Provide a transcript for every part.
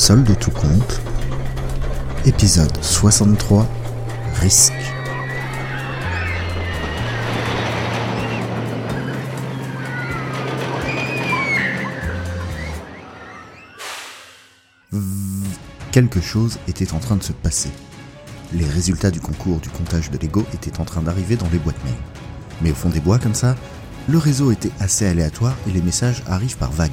Solde tout compte. Épisode 63. Risque. Quelque chose était en train de se passer. Les résultats du concours du comptage de Lego étaient en train d'arriver dans les boîtes mail. Mais au fond des bois comme ça, le réseau était assez aléatoire et les messages arrivent par vagues.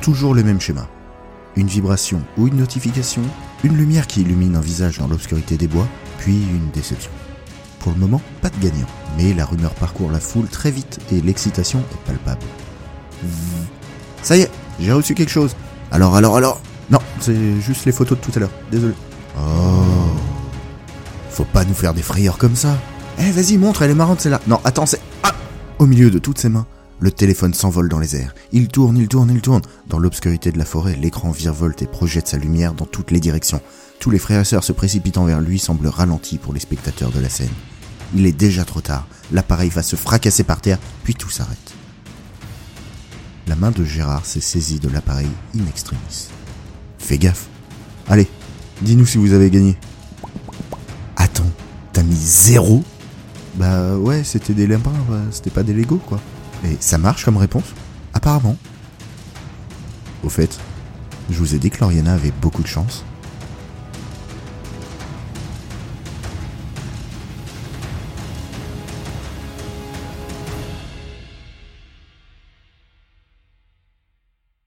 Toujours le même schéma. Une vibration ou une notification, une lumière qui illumine un visage dans l'obscurité des bois, puis une déception. Pour le moment, pas de gagnant, mais la rumeur parcourt la foule très vite et l'excitation est palpable. Ça y est, j'ai reçu quelque chose. Alors, alors, alors Non, c'est juste les photos de tout à l'heure, désolé. Oh Faut pas nous faire des frayeurs comme ça. Eh, vas-y, montre, elle est marrante celle-là. Non, attends, c'est... Ah Au milieu de toutes ses mains, le téléphone s'envole dans les airs. Il tourne, il tourne, il tourne. Dans l'obscurité de la forêt, l'écran virevolte et projette sa lumière dans toutes les directions. Tous les frères et sœurs se précipitant vers lui semblent ralentis pour les spectateurs de la scène. Il est déjà trop tard. L'appareil va se fracasser par terre, puis tout s'arrête. La main de Gérard s'est saisie de l'appareil in extremis. Fais gaffe. Allez, dis-nous si vous avez gagné. Attends, t'as mis zéro? Bah ouais, c'était des lapins, c'était pas des Lego quoi. Et ça marche comme réponse Apparemment. Au fait, je vous ai dit que Lauriana avait beaucoup de chance.